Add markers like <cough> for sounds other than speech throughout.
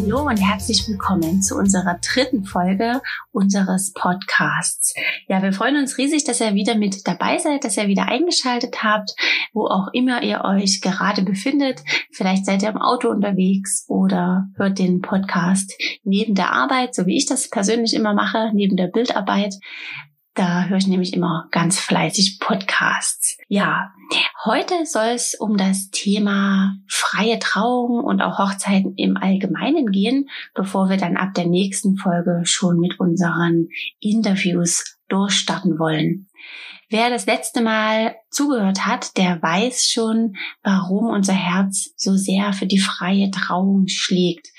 Hallo und herzlich willkommen zu unserer dritten Folge unseres Podcasts. Ja, wir freuen uns riesig, dass ihr wieder mit dabei seid, dass ihr wieder eingeschaltet habt, wo auch immer ihr euch gerade befindet. Vielleicht seid ihr im Auto unterwegs oder hört den Podcast neben der Arbeit, so wie ich das persönlich immer mache, neben der Bildarbeit. Da höre ich nämlich immer ganz fleißig Podcasts. Ja, heute soll es um das Thema freie Trauung und auch Hochzeiten im Allgemeinen gehen, bevor wir dann ab der nächsten Folge schon mit unseren Interviews durchstarten wollen. Wer das letzte Mal zugehört hat, der weiß schon, warum unser Herz so sehr für die freie Trauung schlägt.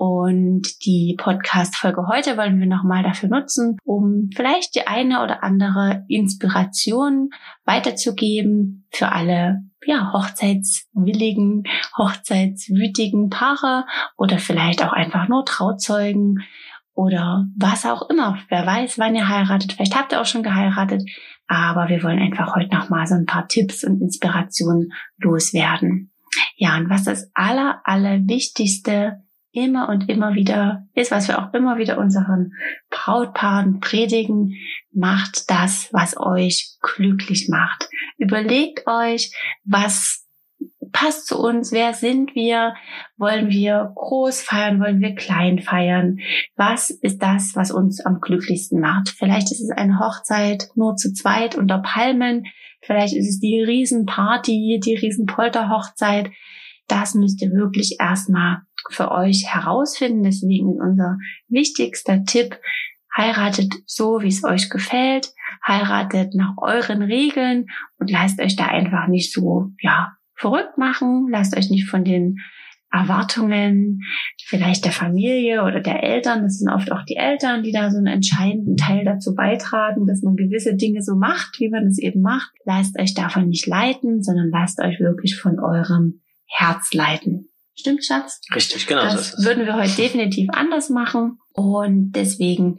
Und die Podcast-Folge heute wollen wir nochmal dafür nutzen, um vielleicht die eine oder andere Inspiration weiterzugeben für alle, ja, hochzeitswilligen, hochzeitswütigen Paare oder vielleicht auch einfach nur Trauzeugen oder was auch immer. Wer weiß, wann ihr heiratet. Vielleicht habt ihr auch schon geheiratet. Aber wir wollen einfach heute nochmal so ein paar Tipps und Inspirationen loswerden. Ja, und was das aller, aller Wichtigste immer und immer wieder ist, was wir auch immer wieder unseren Brautpaaren predigen, macht das, was euch glücklich macht. Überlegt euch, was passt zu uns, wer sind wir, wollen wir groß feiern, wollen wir klein feiern, was ist das, was uns am glücklichsten macht. Vielleicht ist es eine Hochzeit nur zu zweit unter Palmen, vielleicht ist es die Riesenparty, die Riesenpolterhochzeit. Das müsst ihr wirklich erstmal für euch herausfinden. Deswegen unser wichtigster Tipp, heiratet so, wie es euch gefällt, heiratet nach euren Regeln und lasst euch da einfach nicht so, ja, verrückt machen, lasst euch nicht von den Erwartungen vielleicht der Familie oder der Eltern, das sind oft auch die Eltern, die da so einen entscheidenden Teil dazu beitragen, dass man gewisse Dinge so macht, wie man es eben macht. Lasst euch davon nicht leiten, sondern lasst euch wirklich von eurem Herz leiten. Stimmt, Schatz? Richtig, genau. Das so würden wir heute <laughs> definitiv anders machen. Und deswegen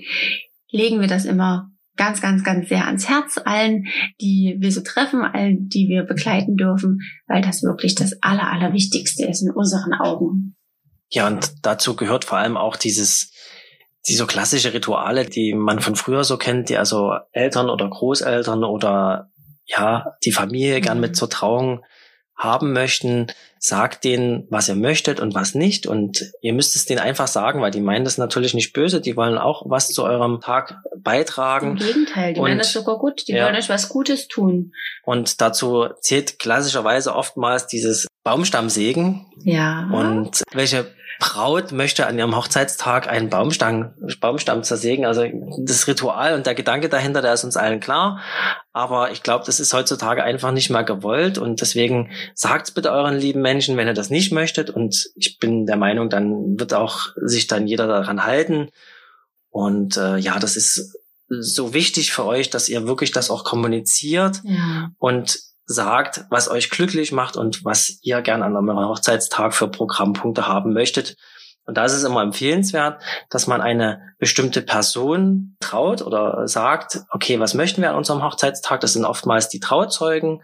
legen wir das immer ganz, ganz, ganz sehr ans Herz allen, die wir so treffen, allen, die wir begleiten dürfen, weil das wirklich das Aller, Allerwichtigste ist in unseren Augen. Ja, und dazu gehört vor allem auch dieses, die so klassische Rituale, die man von früher so kennt, die also Eltern oder Großeltern oder ja, die Familie gern mit mhm. zur Trauung haben möchten, sagt denen, was ihr möchtet und was nicht. Und ihr müsst es denen einfach sagen, weil die meinen das natürlich nicht böse. Die wollen auch was zu eurem Tag beitragen. Im Gegenteil, die und, meinen das sogar gut. Die ja. wollen euch was Gutes tun. Und dazu zählt klassischerweise oftmals dieses Baumstammsägen. Ja. Und welche Braut möchte an ihrem Hochzeitstag einen Baumstamm, Baumstamm zersägen. Also das Ritual und der Gedanke dahinter, der ist uns allen klar. Aber ich glaube, das ist heutzutage einfach nicht mehr gewollt. Und deswegen sagt bitte euren lieben Menschen, wenn ihr das nicht möchtet. Und ich bin der Meinung, dann wird auch sich dann jeder daran halten. Und äh, ja, das ist so wichtig für euch, dass ihr wirklich das auch kommuniziert. Ja. Und sagt, was euch glücklich macht und was ihr gern an eurem Hochzeitstag für Programmpunkte haben möchtet. Und da ist es immer empfehlenswert, dass man eine bestimmte Person traut oder sagt, okay, was möchten wir an unserem Hochzeitstag? Das sind oftmals die Trauzeugen.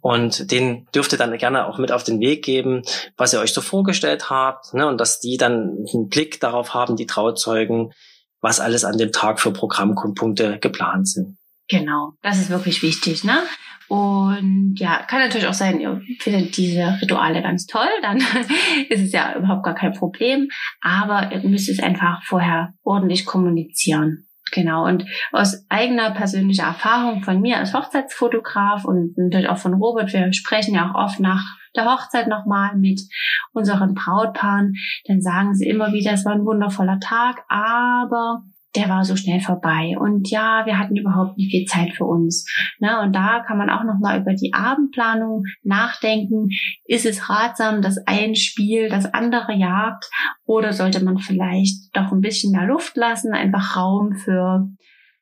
Und den dürft ihr dann gerne auch mit auf den Weg geben, was ihr euch so vorgestellt habt. Ne? Und dass die dann einen Blick darauf haben, die Trauzeugen, was alles an dem Tag für Programmpunkte geplant sind. Genau, das ist wirklich wichtig, ne? Und ja, kann natürlich auch sein, ihr findet diese Rituale ganz toll, dann <laughs> ist es ja überhaupt gar kein Problem. Aber ihr müsst es einfach vorher ordentlich kommunizieren. Genau. Und aus eigener persönlicher Erfahrung von mir als Hochzeitsfotograf und natürlich auch von Robert, wir sprechen ja auch oft nach der Hochzeit nochmal mit unseren Brautpaaren, dann sagen sie immer wieder, es war ein wundervoller Tag, aber der war so schnell vorbei. Und ja, wir hatten überhaupt nicht viel Zeit für uns. Ne? Und da kann man auch nochmal über die Abendplanung nachdenken. Ist es ratsam, dass ein Spiel das andere jagt? Oder sollte man vielleicht doch ein bisschen mehr Luft lassen, einfach Raum für,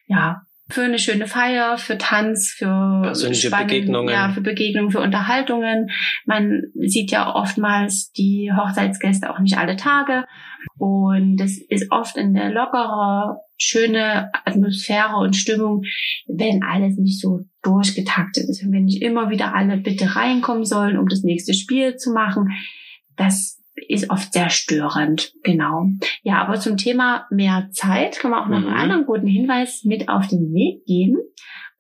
ja, für eine schöne Feier, für Tanz, für persönliche Spannen, Begegnungen. Ja, für Begegnungen, für Unterhaltungen. Man sieht ja oftmals die Hochzeitsgäste auch nicht alle Tage. Und das ist oft in der lockere, schöne Atmosphäre und Stimmung, wenn alles nicht so durchgetaktet ist. Und wenn nicht immer wieder alle bitte reinkommen sollen, um das nächste Spiel zu machen. Das ist oft sehr störend, genau. Ja, aber zum Thema mehr Zeit kann man auch noch mhm. einen anderen guten Hinweis mit auf den Weg geben.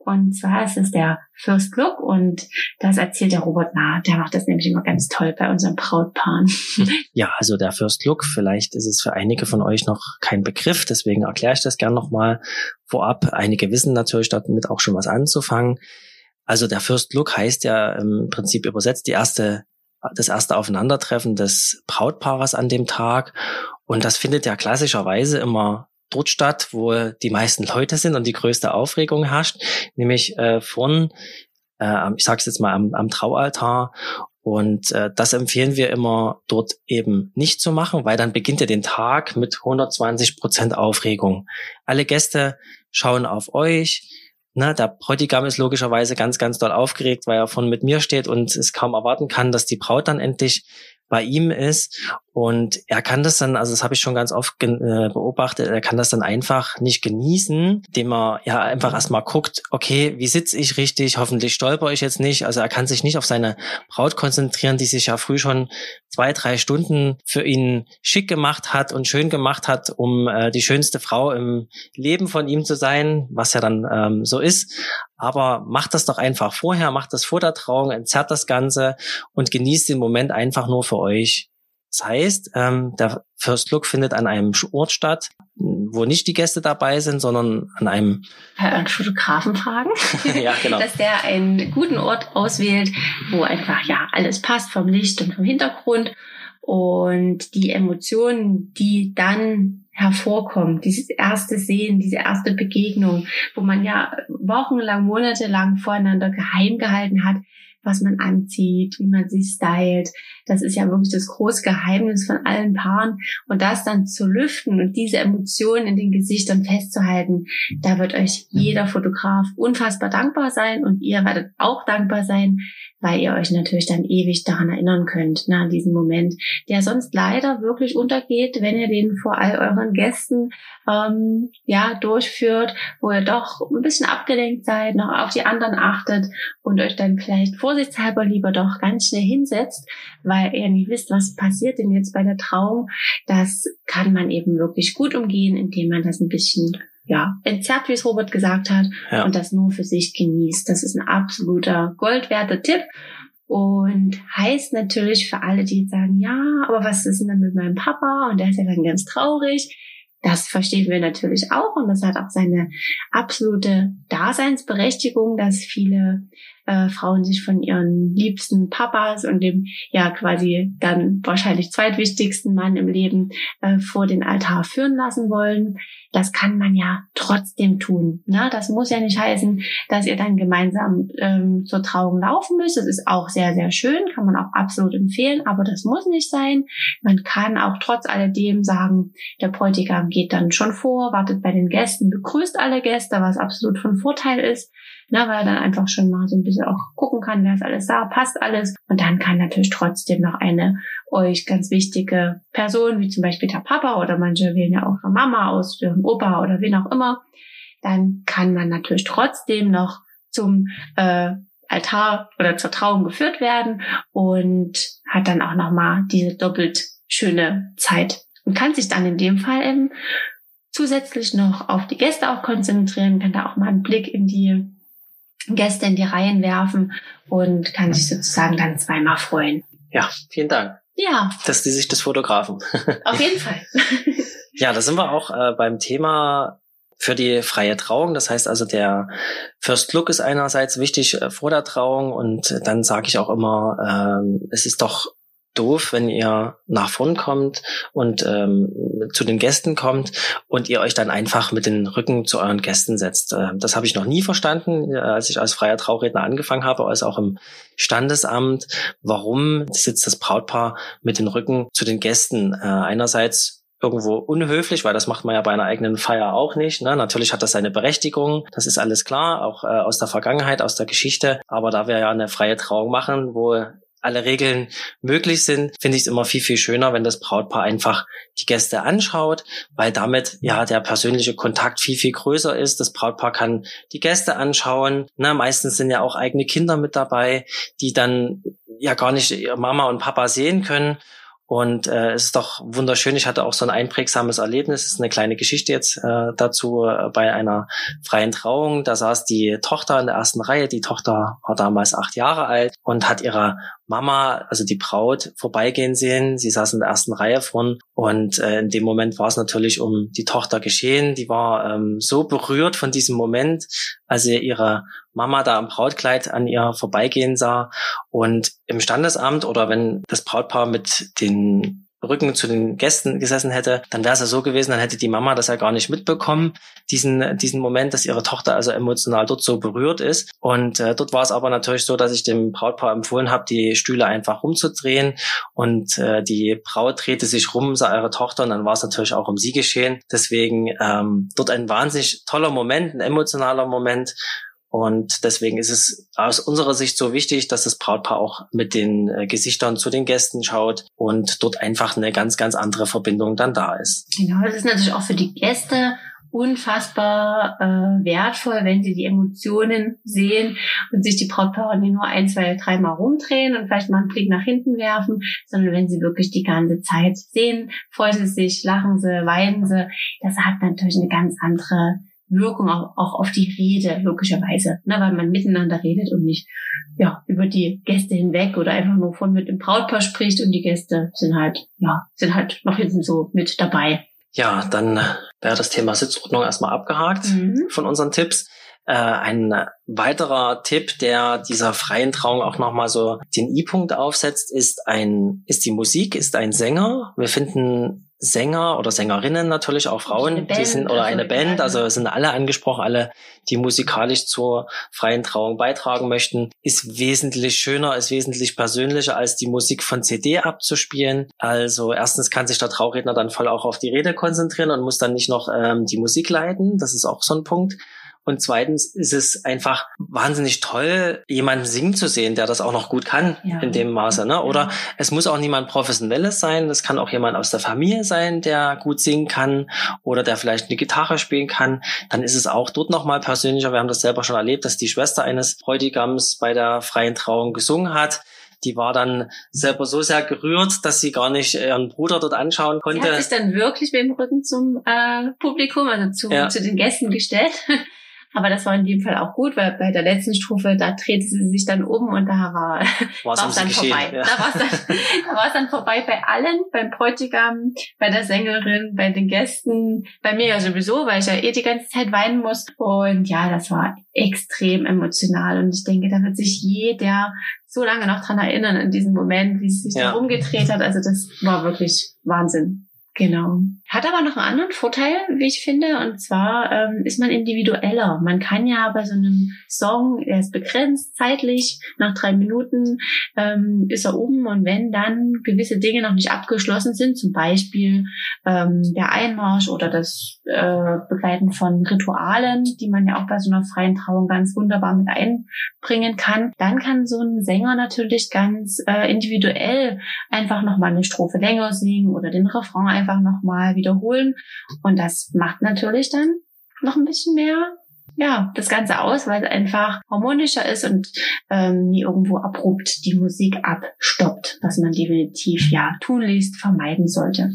Und zwar ist es der First Look und das erzählt der Robert nah. Der macht das nämlich immer ganz toll bei unseren Brautpaaren. Ja, also der First Look, vielleicht ist es für einige von euch noch kein Begriff, deswegen erkläre ich das gern nochmal vorab. Einige wissen natürlich damit auch schon was anzufangen. Also der First Look heißt ja im Prinzip übersetzt die erste das erste Aufeinandertreffen des Brautpaares an dem Tag. Und das findet ja klassischerweise immer dort statt, wo die meisten Leute sind und die größte Aufregung herrscht, nämlich äh, von, äh, ich sage es jetzt mal, am, am Traualtar. Und äh, das empfehlen wir immer dort eben nicht zu machen, weil dann beginnt ja den Tag mit 120 Prozent Aufregung. Alle Gäste schauen auf euch, Ne, der Bräutigam ist logischerweise ganz, ganz doll aufgeregt, weil er von mit mir steht und es kaum erwarten kann, dass die Braut dann endlich bei ihm ist. Und er kann das dann, also das habe ich schon ganz oft äh, beobachtet, er kann das dann einfach nicht genießen, indem er ja einfach erstmal guckt, okay, wie sitze ich richtig, hoffentlich stolper ich jetzt nicht. Also er kann sich nicht auf seine Braut konzentrieren, die sich ja früh schon zwei, drei Stunden für ihn schick gemacht hat und schön gemacht hat, um äh, die schönste Frau im Leben von ihm zu sein, was ja dann ähm, so ist. Aber macht das doch einfach vorher, macht das vor der Trauung, entzerrt das Ganze und genießt den Moment einfach nur für euch. Das heißt, ähm, der First Look findet an einem Ort statt, wo nicht die Gäste dabei sind, sondern an einem einen Fotografen fragen, <laughs> ja, genau. dass der einen guten Ort auswählt, wo einfach ja alles passt vom Licht und vom Hintergrund und die Emotionen, die dann hervorkommen, dieses erste Sehen, diese erste Begegnung, wo man ja wochenlang, monatelang voreinander geheim gehalten hat, was man anzieht, wie man sich stylt. Das ist ja wirklich das große Geheimnis von allen Paaren. Und das dann zu lüften und diese Emotionen in den Gesichtern festzuhalten, da wird euch jeder Fotograf unfassbar dankbar sein und ihr werdet auch dankbar sein, weil ihr euch natürlich dann ewig daran erinnern könnt, ne, an diesen Moment, der sonst leider wirklich untergeht, wenn ihr den vor all euren Gästen ähm, ja durchführt, wo ihr doch ein bisschen abgelenkt seid, noch auf die anderen achtet und euch dann vielleicht vorsichtshalber lieber doch ganz schnell hinsetzt, weil ihr nie wisst, was passiert denn jetzt bei der Trauung. Das kann man eben wirklich gut umgehen, indem man das ein bisschen ja, entzerrt, wie es Robert gesagt hat, ja. und das nur für sich genießt. Das ist ein absoluter goldwerter Tipp. Und heißt natürlich für alle, die sagen, ja, aber was ist denn dann mit meinem Papa? Und der ist ja dann ganz traurig. Das verstehen wir natürlich auch und das hat auch seine absolute Daseinsberechtigung, dass viele äh, Frauen sich von ihren liebsten Papas und dem ja quasi dann wahrscheinlich zweitwichtigsten Mann im Leben äh, vor den Altar führen lassen wollen. Das kann man ja trotzdem tun. Ne? Das muss ja nicht heißen, dass ihr dann gemeinsam ähm, zur Trauung laufen müsst. Das ist auch sehr, sehr schön, kann man auch absolut empfehlen, aber das muss nicht sein. Man kann auch trotz alledem sagen, der Bräutigam geht dann schon vor, wartet bei den Gästen, begrüßt alle Gäste, was absolut von Vorteil ist ne, weil er dann einfach schon mal so ein bisschen auch gucken kann, wer ist alles da, passt alles. Und dann kann natürlich trotzdem noch eine euch ganz wichtige Person, wie zum Beispiel der Papa oder manche wählen ja auch ihre Mama aus, Opa oder wen auch immer, dann kann man natürlich trotzdem noch zum äh, Altar oder zur Trauung geführt werden und hat dann auch nochmal diese doppelt schöne Zeit und kann sich dann in dem Fall eben zusätzlich noch auf die Gäste auch konzentrieren, kann da auch mal einen Blick in die Gäste in die Reihen werfen und kann sich sozusagen dann zweimal freuen. Ja, vielen Dank. Ja. Dass die sich das Fotografen. Auf jeden Fall. <laughs> ja, da sind wir auch äh, beim Thema für die freie Trauung. Das heißt also, der First Look ist einerseits wichtig äh, vor der Trauung und dann sage ich auch immer, ähm, es ist doch doof, wenn ihr nach vorn kommt und ähm, zu den Gästen kommt und ihr euch dann einfach mit den Rücken zu euren Gästen setzt. Äh, das habe ich noch nie verstanden, äh, als ich als freier Trauredner angefangen habe, als auch im Standesamt. Warum sitzt das Brautpaar mit den Rücken zu den Gästen? Äh, einerseits irgendwo unhöflich, weil das macht man ja bei einer eigenen Feier auch nicht. Ne? Natürlich hat das seine Berechtigung, das ist alles klar, auch äh, aus der Vergangenheit, aus der Geschichte. Aber da wir ja eine freie Trauung machen, wo alle Regeln möglich sind, finde ich es immer viel, viel schöner, wenn das Brautpaar einfach die Gäste anschaut, weil damit ja der persönliche Kontakt viel, viel größer ist. Das Brautpaar kann die Gäste anschauen. Na, meistens sind ja auch eigene Kinder mit dabei, die dann ja gar nicht Mama und Papa sehen können. Und äh, es ist doch wunderschön. Ich hatte auch so ein einprägsames Erlebnis. Es ist eine kleine Geschichte jetzt äh, dazu äh, bei einer freien Trauung. Da saß die Tochter in der ersten Reihe. Die Tochter war damals acht Jahre alt und hat ihrer Mama, also die Braut, vorbeigehen sehen. Sie saß in der ersten Reihe vorn und äh, in dem Moment war es natürlich um die Tochter geschehen. Die war ähm, so berührt von diesem Moment, als sie ihre Mama da im Brautkleid an ihr vorbeigehen sah. Und im Standesamt oder wenn das Brautpaar mit den Rücken zu den Gästen gesessen hätte, dann wäre es ja so gewesen, dann hätte die Mama das ja gar nicht mitbekommen, diesen, diesen Moment, dass ihre Tochter also emotional dort so berührt ist. Und äh, dort war es aber natürlich so, dass ich dem Brautpaar empfohlen habe, die Stühle einfach rumzudrehen. Und äh, die Braut drehte sich rum, sah ihre Tochter und dann war es natürlich auch um sie geschehen. Deswegen ähm, dort ein wahnsinnig toller Moment, ein emotionaler Moment. Und deswegen ist es aus unserer Sicht so wichtig, dass das Brautpaar auch mit den äh, Gesichtern zu den Gästen schaut und dort einfach eine ganz, ganz andere Verbindung dann da ist. Genau, das ist natürlich auch für die Gäste unfassbar äh, wertvoll, wenn sie die Emotionen sehen und sich die Brautpaare nicht nur ein, zwei, dreimal rumdrehen und vielleicht mal einen Blick nach hinten werfen, sondern wenn sie wirklich die ganze Zeit sehen, freuen sie sich, lachen sie, weinen sie. Das hat natürlich eine ganz andere Wirkung auch, auch auf die Rede, logischerweise, ne, weil man miteinander redet und nicht ja, über die Gäste hinweg oder einfach nur von mit dem Brautpaar spricht und die Gäste sind halt, ja, sind halt noch hinten so mit dabei. Ja, dann wäre das Thema Sitzordnung erstmal abgehakt mhm. von unseren Tipps. Äh, ein weiterer Tipp, der dieser freien Trauung auch nochmal so den I-Punkt aufsetzt, ist ein, ist die Musik, ist ein Sänger. Wir finden Sänger oder Sängerinnen natürlich, auch Frauen, die sind, oder also eine Band, also sind alle angesprochen, alle, die musikalisch zur freien Trauung beitragen möchten, ist wesentlich schöner, ist wesentlich persönlicher, als die Musik von CD abzuspielen. Also erstens kann sich der Trauredner dann voll auch auf die Rede konzentrieren und muss dann nicht noch ähm, die Musik leiten. Das ist auch so ein Punkt. Und zweitens ist es einfach wahnsinnig toll, jemanden singen zu sehen, der das auch noch gut kann ja. in dem Maße. Ne? Oder ja. es muss auch niemand Professionelles sein. Es kann auch jemand aus der Familie sein, der gut singen kann oder der vielleicht eine Gitarre spielen kann. Dann ist es auch dort nochmal persönlicher. Wir haben das selber schon erlebt, dass die Schwester eines Bräutigams bei der freien Trauung gesungen hat die war dann selber so sehr gerührt, dass sie gar nicht ihren Bruder dort anschauen konnte. Sie hat sich dann wirklich mit dem Rücken zum äh, Publikum, also zu, ja. zu den Gästen gestellt. Aber das war in dem Fall auch gut, weil bei der letzten Stufe, da drehte sie sich dann um und da war es dann geschehen, vorbei. Ja. Da war es dann, <laughs> da dann vorbei bei allen, beim Bräutigam, bei der Sängerin, bei den Gästen, bei mir ja sowieso, weil ich ja eh die ganze Zeit weinen muss. Und ja, das war extrem emotional. Und ich denke, da wird sich jeder so lange noch dran erinnern in diesem Moment, wie sie sich ja. da rumgedreht hat. Also das war wirklich Wahnsinn. Genau. Hat aber noch einen anderen Vorteil, wie ich finde, und zwar ähm, ist man individueller. Man kann ja bei so einem Song, er ist begrenzt zeitlich, nach drei Minuten ähm, ist er oben und wenn dann gewisse Dinge noch nicht abgeschlossen sind, zum Beispiel ähm, der Einmarsch oder das äh, Begleiten von Ritualen, die man ja auch bei so einer freien Trauung ganz wunderbar mit einbringen kann, dann kann so ein Sänger natürlich ganz äh, individuell einfach nochmal eine Strophe länger singen oder den Refrain einfach nochmal wiederholen. Und das macht natürlich dann noch ein bisschen mehr ja, das Ganze aus, weil es einfach harmonischer ist und ähm, nie irgendwo abrupt die Musik abstoppt, was man definitiv ja tunlichst vermeiden sollte.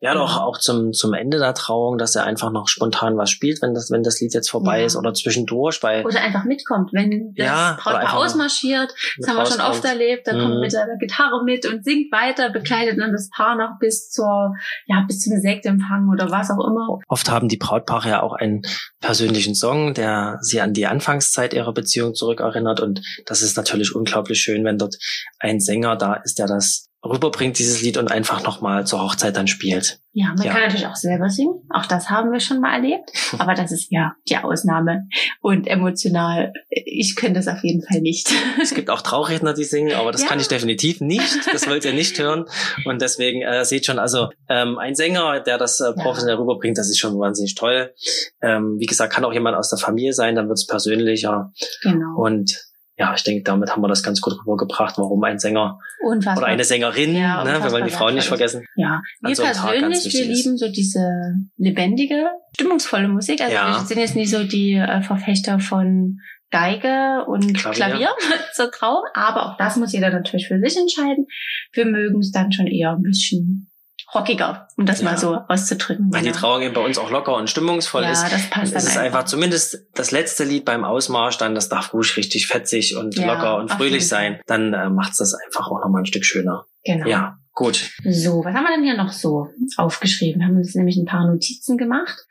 Ja, doch auch zum, zum Ende der Trauung, dass er einfach noch spontan was spielt, wenn das, wenn das Lied jetzt vorbei ja. ist oder zwischendurch bei. Oder einfach mitkommt, wenn das ja, Brautpaar ausmarschiert, das haben wir schon oft erlebt, da mhm. kommt mit der Gitarre mit und singt weiter, begleitet dann das Paar noch bis zur, ja, bis zum Sektempfang oder was auch immer. Oft haben die Brautpaare ja auch einen persönlichen Song, der sie an die Anfangszeit ihrer Beziehung zurückerinnert. Und das ist natürlich unglaublich schön, wenn dort ein Sänger da ist, der das rüberbringt, dieses Lied, und einfach nochmal zur Hochzeit dann spielt. Ja, man ja. kann natürlich auch selber singen. Auch das haben wir schon mal erlebt. <laughs> Aber das ist ja die Ausnahme. Und emotional, ich könnte das auf jeden Fall nicht. Es gibt auch Trauredner, die singen, aber das ja. kann ich definitiv nicht. Das wollt ihr nicht hören. Und deswegen äh, seht schon, also ähm, ein Sänger, der das äh, professionell ja. rüberbringt, das ist schon wahnsinnig toll. Ähm, wie gesagt, kann auch jemand aus der Familie sein, dann wird es persönlicher. Genau. Und ja, ich denke, damit haben wir das ganz gut rübergebracht, warum ein Sänger unfassbar. oder eine Sängerin, ja, ne, wir wollen die Frauen nicht vergessen. Ja, wir so persönlich, wir lieben so diese lebendige, stimmungsvolle Musik. Also ja. wir sind jetzt nicht so die äh, Verfechter von Geige und Klavier, Klavier <laughs> so grau, aber auch das muss jeder natürlich für sich entscheiden. Wir mögen es dann schon eher ein bisschen rockiger, um das ja. mal so auszudrücken. Weil genau. die Trauung eben bei uns auch locker und stimmungsvoll ja, ist. Das passt dann es ist einfach. einfach zumindest das letzte Lied beim Ausmarsch, dann das darf ruhig richtig fetzig und ja, locker und fröhlich sein. Dann äh, macht es das einfach auch nochmal ein Stück schöner. Genau. Ja, gut. So, was haben wir denn hier noch so aufgeschrieben? Wir haben uns nämlich ein paar Notizen gemacht.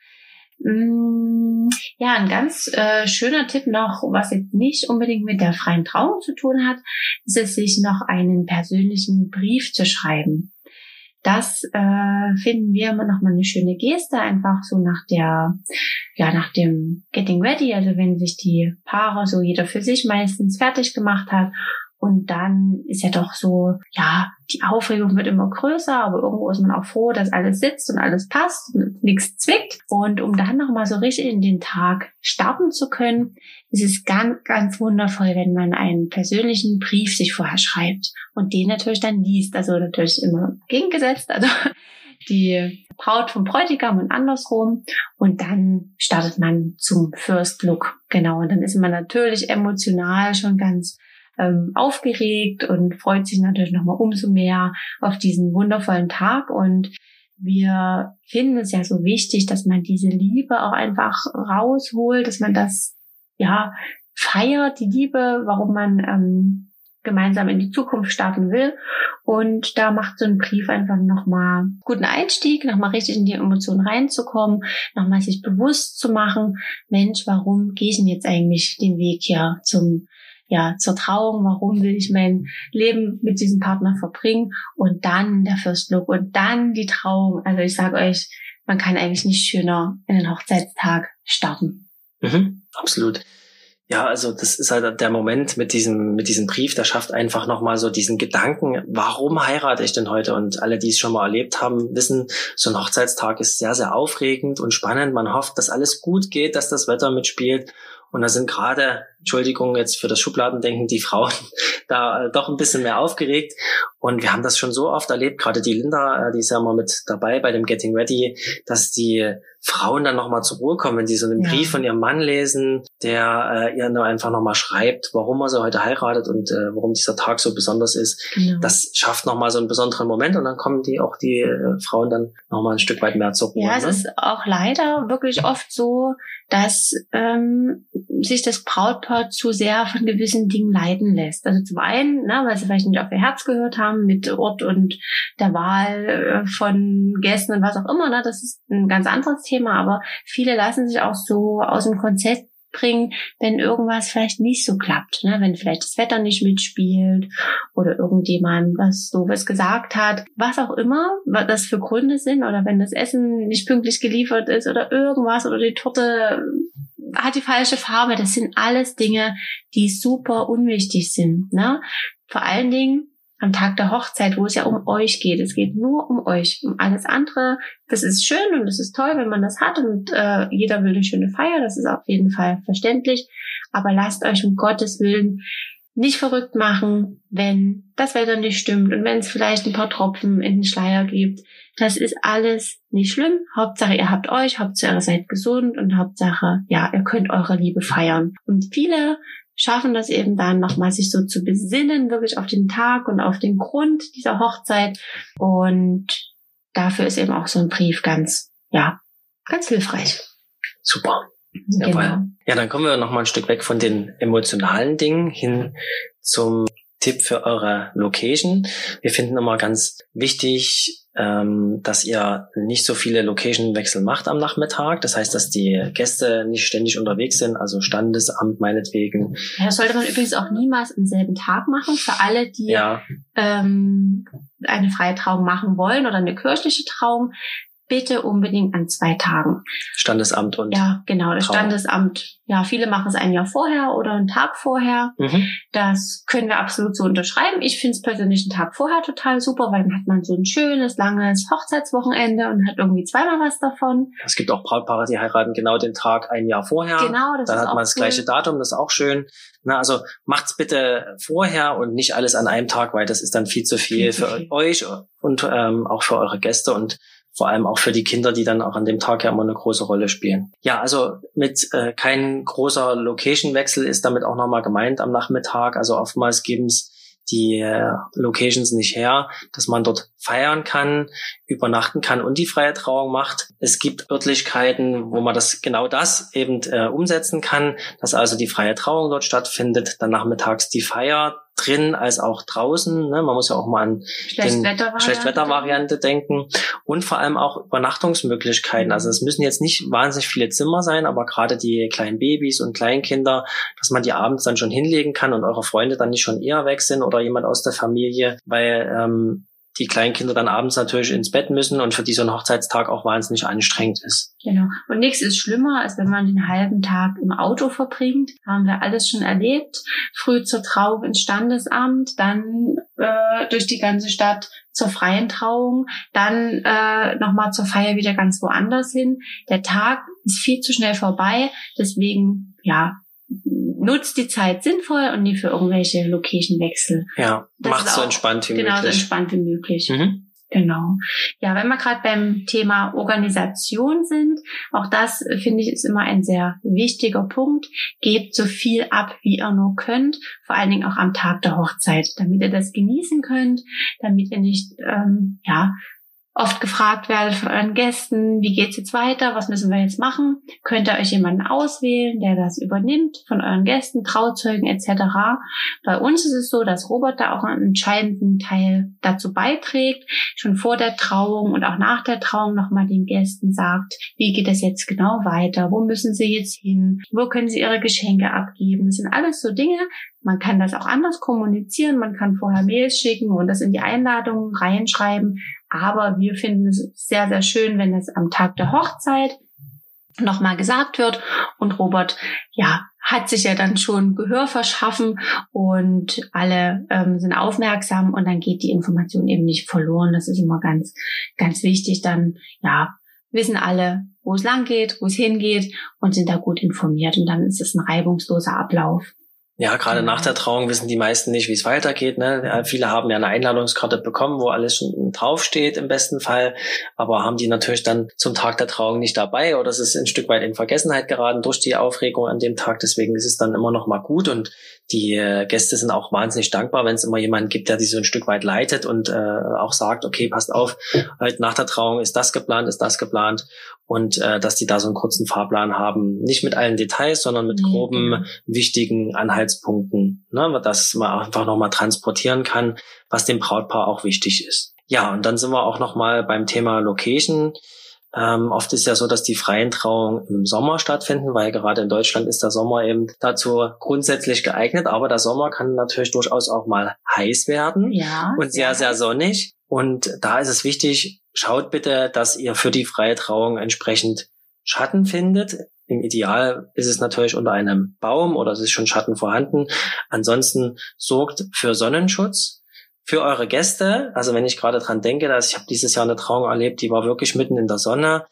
Mm, ja, ein ganz äh, schöner Tipp noch, was jetzt nicht unbedingt mit der freien Trauung zu tun hat, ist es, sich noch einen persönlichen Brief zu schreiben. Das äh, finden wir immer noch mal eine schöne Geste, einfach so nach der, ja, nach dem Getting Ready, also wenn sich die Paare so jeder für sich meistens fertig gemacht hat und dann ist ja doch so, ja, die Aufregung wird immer größer, aber irgendwo ist man auch froh, dass alles sitzt und alles passt und nichts zwickt. Und um dann nochmal so richtig in den Tag starten zu können, ist es ganz, ganz wundervoll, wenn man einen persönlichen Brief sich vorher schreibt und den natürlich dann liest. Also natürlich immer gegengesetzt, also <laughs> die Braut vom Bräutigam und andersrum. Und dann startet man zum First Look. Genau. Und dann ist man natürlich emotional schon ganz ähm, aufgeregt und freut sich natürlich nochmal umso mehr auf diesen wundervollen Tag. Und wir finden es ja so wichtig, dass man diese Liebe auch einfach rausholt, dass man das ja feiert, die Liebe, warum man ähm, gemeinsam in die Zukunft starten will. Und da macht so ein Brief einfach nochmal guten Einstieg, nochmal richtig in die Emotionen reinzukommen, nochmal sich bewusst zu machen, Mensch, warum gehe ich denn jetzt eigentlich den Weg hier zum ja, zur Trauung, warum will ich mein Leben mit diesem Partner verbringen und dann der First Look und dann die Trauung. Also ich sage euch, man kann eigentlich nicht schöner in den Hochzeitstag starten. Mhm, absolut. Ja, also das ist halt der Moment mit diesem, mit diesem Brief, der schafft einfach nochmal so diesen Gedanken, warum heirate ich denn heute? Und alle, die es schon mal erlebt haben, wissen, so ein Hochzeitstag ist sehr, sehr aufregend und spannend. Man hofft, dass alles gut geht, dass das Wetter mitspielt. Und da sind gerade, Entschuldigung jetzt für das Schubladendenken, die Frauen <laughs> da äh, doch ein bisschen mehr aufgeregt. Und wir haben das schon so oft erlebt, gerade die Linda, äh, die ist ja immer mit dabei bei dem Getting Ready, dass die Frauen dann nochmal zur Ruhe kommen, wenn sie so einen ja. Brief von ihrem Mann lesen, der äh, ihr nur einfach nochmal schreibt, warum er sie heute heiratet und äh, warum dieser Tag so besonders ist. Genau. Das schafft nochmal so einen besonderen Moment und dann kommen die auch die äh, Frauen dann nochmal ein Stück weit mehr zur Ruhe. Ja, es ne? ist auch leider wirklich oft so, dass ähm, sich das Brautpaar zu sehr von gewissen Dingen leiten lässt. Also zum einen, ne, weil sie vielleicht nicht auf ihr Herz gehört haben mit Ort und der Wahl äh, von Gästen und was auch immer. Ne, das ist ein ganz anderes Thema, aber viele lassen sich auch so aus dem Konzept bringen, wenn irgendwas vielleicht nicht so klappt, ne? wenn vielleicht das Wetter nicht mitspielt oder irgendjemand was doofes gesagt hat, was auch immer, was das für Gründe sind oder wenn das Essen nicht pünktlich geliefert ist oder irgendwas oder die Torte hat die falsche Farbe, das sind alles Dinge, die super unwichtig sind. Ne? Vor allen Dingen am Tag der Hochzeit, wo es ja um euch geht. Es geht nur um euch. Um alles andere, das ist schön und das ist toll, wenn man das hat und äh, jeder will eine schöne Feier, das ist auf jeden Fall verständlich. Aber lasst euch um Gottes Willen nicht verrückt machen, wenn das Wetter nicht stimmt und wenn es vielleicht ein paar Tropfen in den Schleier gibt. Das ist alles nicht schlimm. Hauptsache, ihr habt euch, Hauptsache, ihr seid gesund und Hauptsache, ja, ihr könnt eure Liebe feiern. Und viele schaffen das eben dann nochmal sich so zu besinnen, wirklich auf den Tag und auf den Grund dieser Hochzeit. Und dafür ist eben auch so ein Brief ganz, ja, ganz hilfreich. Super. Genau. Ja, dann kommen wir noch mal ein Stück weg von den emotionalen Dingen hin zum Tipp für eure Location. Wir finden immer ganz wichtig, ähm, dass ihr nicht so viele Location-Wechsel macht am Nachmittag. Das heißt, dass die Gäste nicht ständig unterwegs sind, also Standesamt meinetwegen. Ja, das sollte man übrigens auch niemals am selben Tag machen. Für alle, die ja. ähm, eine freie Trauung machen wollen oder eine kirchliche Trauung, bitte unbedingt an zwei Tagen. Standesamt und. Ja, genau, das. Standesamt. Ja, viele machen es ein Jahr vorher oder einen Tag vorher. Mhm. Das können wir absolut so unterschreiben. Ich finde es persönlich einen Tag vorher total super, weil dann hat man so ein schönes, langes Hochzeitswochenende und hat irgendwie zweimal was davon. Es gibt auch Brautpaare, die heiraten genau den Tag ein Jahr vorher. Genau, das Dann hat man das cool. gleiche Datum, das ist auch schön. Na, also macht's bitte vorher und nicht alles an einem Tag, weil das ist dann viel zu viel, viel für viel. euch und ähm, auch für eure Gäste und vor allem auch für die Kinder, die dann auch an dem Tag ja immer eine große Rolle spielen. Ja, also mit äh, kein großer Location-Wechsel ist damit auch nochmal gemeint am Nachmittag. Also oftmals geben es die äh, Locations nicht her, dass man dort feiern kann, übernachten kann und die freie Trauung macht. Es gibt Örtlichkeiten, wo man das genau das eben äh, umsetzen kann, dass also die freie Trauung dort stattfindet, dann nachmittags die Feier drin als auch draußen. Ne? Man muss ja auch mal an Schlechtwettervariante Schlechtwettervariante denken und vor allem auch Übernachtungsmöglichkeiten. Also es müssen jetzt nicht wahnsinnig viele Zimmer sein, aber gerade die kleinen Babys und Kleinkinder, dass man die abends dann schon hinlegen kann und eure Freunde dann nicht schon eher weg sind oder jemand aus der Familie, weil ähm, die Kleinkinder dann abends natürlich ins Bett müssen und für die so ein Hochzeitstag auch wahnsinnig anstrengend ist. Genau. Und nichts ist schlimmer, als wenn man den halben Tag im Auto verbringt. Haben wir alles schon erlebt. Früh zur Trauung ins Standesamt, dann äh, durch die ganze Stadt zur freien Trauung, dann äh, nochmal zur Feier wieder ganz woanders hin. Der Tag ist viel zu schnell vorbei. Deswegen, ja, nutzt die Zeit sinnvoll und nie für irgendwelche Location-Wechsel. Ja, macht so entspannt wie genau möglich. Genau, so entspannt wie möglich. Mhm. Genau. Ja, wenn wir gerade beim Thema Organisation sind, auch das äh, finde ich ist immer ein sehr wichtiger Punkt. Gebt so viel ab, wie ihr nur könnt, vor allen Dingen auch am Tag der Hochzeit, damit ihr das genießen könnt, damit ihr nicht ähm, ja oft gefragt werdet von euren Gästen, wie geht's jetzt weiter, was müssen wir jetzt machen? Könnt ihr euch jemanden auswählen, der das übernimmt von euren Gästen, Trauzeugen etc. Bei uns ist es so, dass Robert da auch einen entscheidenden Teil dazu beiträgt, schon vor der Trauung und auch nach der Trauung nochmal den Gästen sagt, wie geht es jetzt genau weiter, wo müssen sie jetzt hin, wo können sie ihre Geschenke abgeben. Das sind alles so Dinge, man kann das auch anders kommunizieren, man kann vorher Mails schicken und das in die Einladungen reinschreiben, aber wir finden es sehr, sehr schön, wenn es am Tag der Hochzeit nochmal gesagt wird. Und Robert, ja, hat sich ja dann schon Gehör verschaffen und alle ähm, sind aufmerksam und dann geht die Information eben nicht verloren. Das ist immer ganz, ganz wichtig. Dann, ja, wissen alle, wo es lang geht, wo es hingeht und sind da gut informiert. Und dann ist es ein reibungsloser Ablauf. Ja, gerade nach der Trauung wissen die meisten nicht, wie es weitergeht. Ne? Ja, viele haben ja eine Einladungskarte bekommen, wo alles schon draufsteht im besten Fall, aber haben die natürlich dann zum Tag der Trauung nicht dabei oder es ist ein Stück weit in Vergessenheit geraten durch die Aufregung an dem Tag. Deswegen ist es dann immer noch mal gut und die äh, Gäste sind auch wahnsinnig dankbar, wenn es immer jemanden gibt, der die so ein Stück weit leitet und äh, auch sagt, okay, passt auf, halt nach der Trauung ist das geplant, ist das geplant und äh, dass die da so einen kurzen Fahrplan haben, nicht mit allen Details, sondern mit groben, mhm. wichtigen Anhaltspunkten, ne, dass man einfach nochmal transportieren kann, was dem Brautpaar auch wichtig ist. Ja, und dann sind wir auch nochmal beim Thema Location. Ähm, oft ist ja so, dass die freien Trauungen im Sommer stattfinden, weil gerade in Deutschland ist der Sommer eben dazu grundsätzlich geeignet. Aber der Sommer kann natürlich durchaus auch mal heiß werden ja, und sehr, sehr sonnig. Und da ist es wichtig, schaut bitte, dass ihr für die freie Trauung entsprechend Schatten findet. Im Ideal ist es natürlich unter einem Baum oder es ist schon Schatten vorhanden. Ansonsten sorgt für Sonnenschutz für eure Gäste. Also wenn ich gerade dran denke, dass ich habe dieses Jahr eine Trauung erlebt, die war wirklich mitten in der Sonne.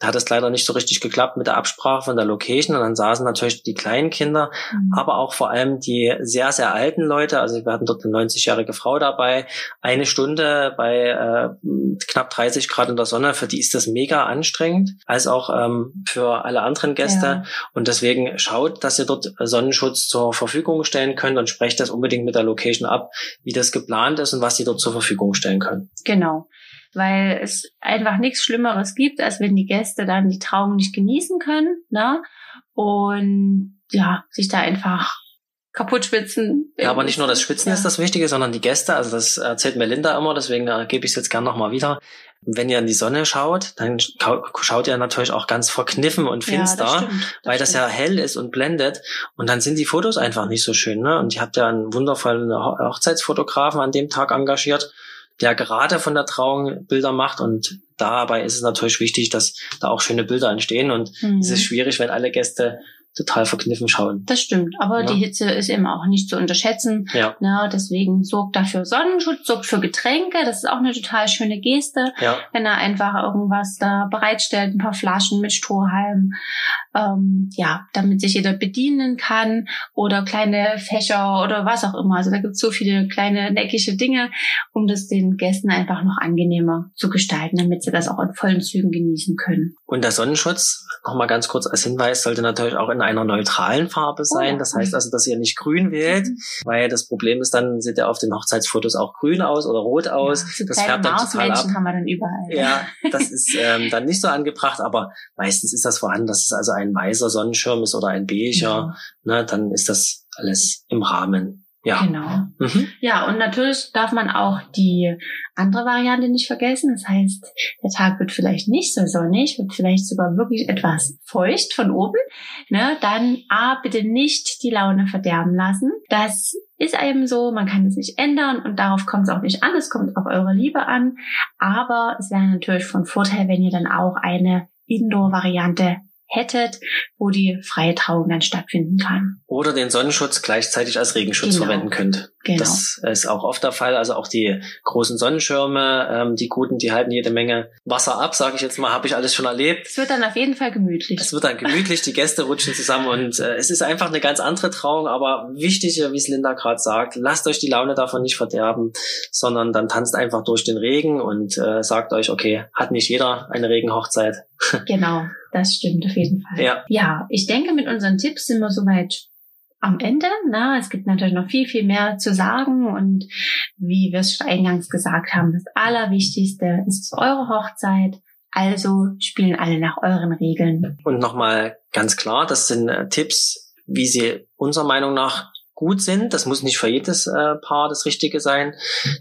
Da hat es leider nicht so richtig geklappt mit der Absprache von der Location und dann saßen natürlich die kleinen Kinder, mhm. aber auch vor allem die sehr, sehr alten Leute. Also wir hatten dort eine 90-jährige Frau dabei, eine Stunde bei äh, knapp 30 Grad in der Sonne, für die ist das mega anstrengend, als auch ähm, für alle anderen Gäste. Ja. Und deswegen schaut, dass ihr dort Sonnenschutz zur Verfügung stellen könnt und sprecht das unbedingt mit der Location ab, wie das geplant ist und was sie dort zur Verfügung stellen können. Genau weil es einfach nichts Schlimmeres gibt, als wenn die Gäste dann die Trauung nicht genießen können, ne? Und ja, sich da einfach kaputt schwitzen. Ja, aber nicht nur das Schwitzen ja. ist das Wichtige, sondern die Gäste. Also das erzählt Melinda immer, deswegen gebe ich es jetzt gern nochmal wieder. Wenn ihr in die Sonne schaut, dann schaut ihr natürlich auch ganz verkniffen und finster, ja, das stimmt, das weil das ja hell ist und blendet. Und dann sind die Fotos einfach nicht so schön. Ne? Und ihr habt ja einen wundervollen Hochzeitsfotografen an dem Tag engagiert, der gerade von der Trauung Bilder macht. Und dabei ist es natürlich wichtig, dass da auch schöne Bilder entstehen. Und mhm. es ist schwierig, wenn alle Gäste total verkniffen schauen. Das stimmt, aber ja. die Hitze ist eben auch nicht zu unterschätzen. Ja. Na, deswegen sorgt dafür Sonnenschutz, sorgt für Getränke. Das ist auch eine total schöne Geste, ja. wenn er einfach irgendwas da bereitstellt, ein paar Flaschen mit Strohhalm, ähm, ja, damit sich jeder bedienen kann oder kleine Fächer oder was auch immer. Also da gibt es so viele kleine neckische Dinge, um das den Gästen einfach noch angenehmer zu gestalten, damit sie das auch in vollen Zügen genießen können. Und der Sonnenschutz, nochmal ganz kurz als Hinweis, sollte natürlich auch in einer neutralen Farbe sein. Oh. Das heißt also, dass ihr nicht grün wählt, <laughs> weil das Problem ist, dann sieht er auf den Hochzeitsfotos auch grün aus oder rot aus. Ja, so das färbt dann total ab. haben wir dann überall. Ja, <laughs> das ist ähm, dann nicht so angebracht, aber meistens ist das vorhanden, dass es also ein weißer Sonnenschirm ist oder ein beiger. Ja. Ne, dann ist das alles im Rahmen. Ja. Genau. Mhm. Ja, und natürlich darf man auch die andere Variante nicht vergessen. Das heißt, der Tag wird vielleicht nicht so sonnig, wird vielleicht sogar wirklich etwas feucht von oben. Ne? Dann A, bitte nicht die Laune verderben lassen. Das ist eben so, man kann es nicht ändern und darauf kommt es auch nicht an. Es kommt auf eure Liebe an. Aber es wäre natürlich von Vorteil, wenn ihr dann auch eine Indoor-Variante hättet, wo die freie Trauung dann stattfinden kann. Oder den Sonnenschutz gleichzeitig als Regenschutz genau. verwenden könnt. Genau. Das ist auch oft der Fall. Also auch die großen Sonnenschirme, ähm, die guten, die halten jede Menge Wasser ab, sage ich jetzt mal, habe ich alles schon erlebt. Es wird dann auf jeden Fall gemütlich. Es wird dann gemütlich, die Gäste rutschen zusammen und äh, es ist einfach eine ganz andere Trauung, aber wichtig, wie es Linda gerade sagt, lasst euch die Laune davon nicht verderben, sondern dann tanzt einfach durch den Regen und äh, sagt euch, okay, hat nicht jeder eine Regenhochzeit. <laughs> genau. Das stimmt auf jeden Fall. Ja. ja, ich denke, mit unseren Tipps sind wir soweit am Ende. Na, es gibt natürlich noch viel, viel mehr zu sagen und wie wir es schon eingangs gesagt haben, das Allerwichtigste ist eure Hochzeit. Also spielen alle nach euren Regeln. Und nochmal ganz klar, das sind äh, Tipps, wie sie unserer Meinung nach gut sind. Das muss nicht für jedes äh, Paar das Richtige sein.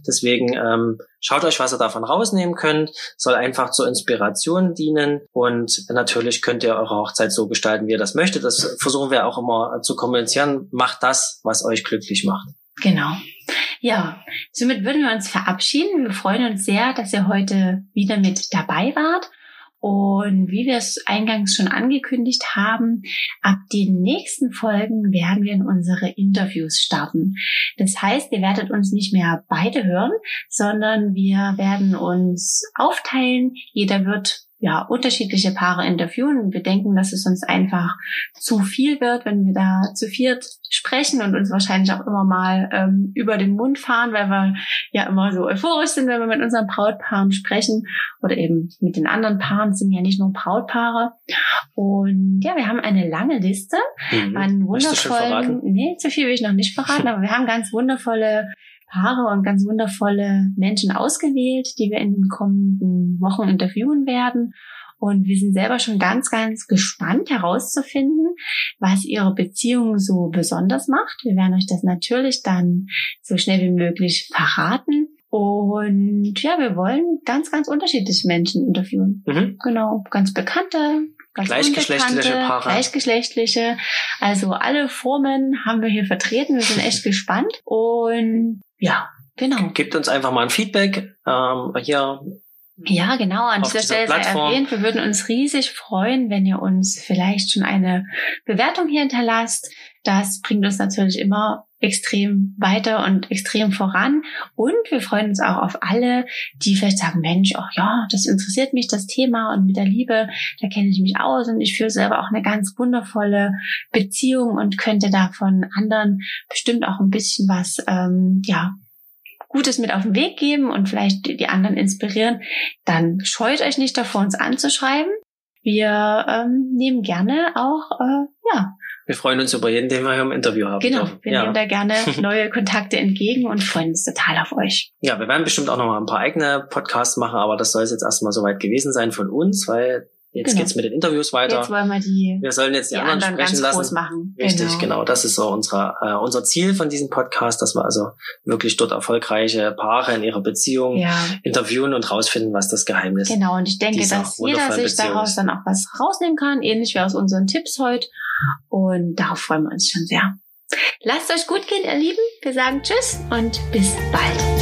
Deswegen ähm, schaut euch, was ihr davon rausnehmen könnt. Soll einfach zur Inspiration dienen. Und natürlich könnt ihr eure Hochzeit so gestalten, wie ihr das möchtet. Das versuchen wir auch immer zu kommunizieren. Macht das, was euch glücklich macht. Genau. Ja, somit würden wir uns verabschieden. Wir freuen uns sehr, dass ihr heute wieder mit dabei wart. Und wie wir es eingangs schon angekündigt haben, ab den nächsten Folgen werden wir in unsere Interviews starten. Das heißt, ihr werdet uns nicht mehr beide hören, sondern wir werden uns aufteilen. Jeder wird ja, unterschiedliche Paare interviewen. Wir denken, dass es uns einfach zu viel wird, wenn wir da zu viert sprechen und uns wahrscheinlich auch immer mal ähm, über den Mund fahren, weil wir ja immer so euphorisch sind, wenn wir mit unseren Brautpaaren sprechen oder eben mit den anderen Paaren sind ja nicht nur Brautpaare. Und ja, wir haben eine lange Liste mhm. an wundervollen, nee, zu viel will ich noch nicht verraten, <laughs> aber wir haben ganz wundervolle Paare und ganz wundervolle Menschen ausgewählt, die wir in den kommenden Wochen interviewen werden. Und wir sind selber schon ganz, ganz gespannt herauszufinden, was ihre Beziehung so besonders macht. Wir werden euch das natürlich dann so schnell wie möglich verraten. Und ja, wir wollen ganz, ganz unterschiedliche Menschen interviewen. Mhm. Genau, ganz bekannte, ganz gleichgeschlechtliche Paare. Gleichgeschlechtliche. Also alle Formen haben wir hier vertreten. Wir sind echt gespannt. Und ja, genau. Gebt uns einfach mal ein Feedback. Ähm, hier ja, genau. An dieser Stelle sei erwähnt, wir würden uns riesig freuen, wenn ihr uns vielleicht schon eine Bewertung hier hinterlasst. Das bringt uns natürlich immer extrem weiter und extrem voran. Und wir freuen uns auch auf alle, die vielleicht sagen, Mensch, ach ja, das interessiert mich, das Thema und mit der Liebe, da kenne ich mich aus und ich führe selber auch eine ganz wundervolle Beziehung und könnte da von anderen bestimmt auch ein bisschen was, ähm, ja, Gutes mit auf den Weg geben und vielleicht die anderen inspirieren, dann scheut euch nicht davor, uns anzuschreiben. Wir ähm, nehmen gerne auch, äh, ja. Wir freuen uns über jeden, den wir hier im Interview haben. Genau, wir ja. nehmen da gerne <laughs> neue Kontakte entgegen und freuen uns total auf euch. Ja, wir werden bestimmt auch noch mal ein paar eigene Podcasts machen, aber das soll es jetzt erstmal soweit gewesen sein von uns, weil Jetzt genau. geht's mit den Interviews weiter. Jetzt wollen wir die. Wir sollen jetzt die, die anderen, anderen sprechen lassen. machen. Richtig, genau. genau. Das ist so unser, äh, unser Ziel von diesem Podcast, dass wir also wirklich dort erfolgreiche Paare in ihrer Beziehung ja. interviewen und rausfinden, was das Geheimnis ist. Genau, und ich denke, dass jeder sich Beziehung daraus dann auch was rausnehmen kann, ähnlich wie aus unseren Tipps heute. Und darauf freuen wir uns schon sehr. Lasst euch gut gehen, ihr Lieben. Wir sagen Tschüss und bis bald.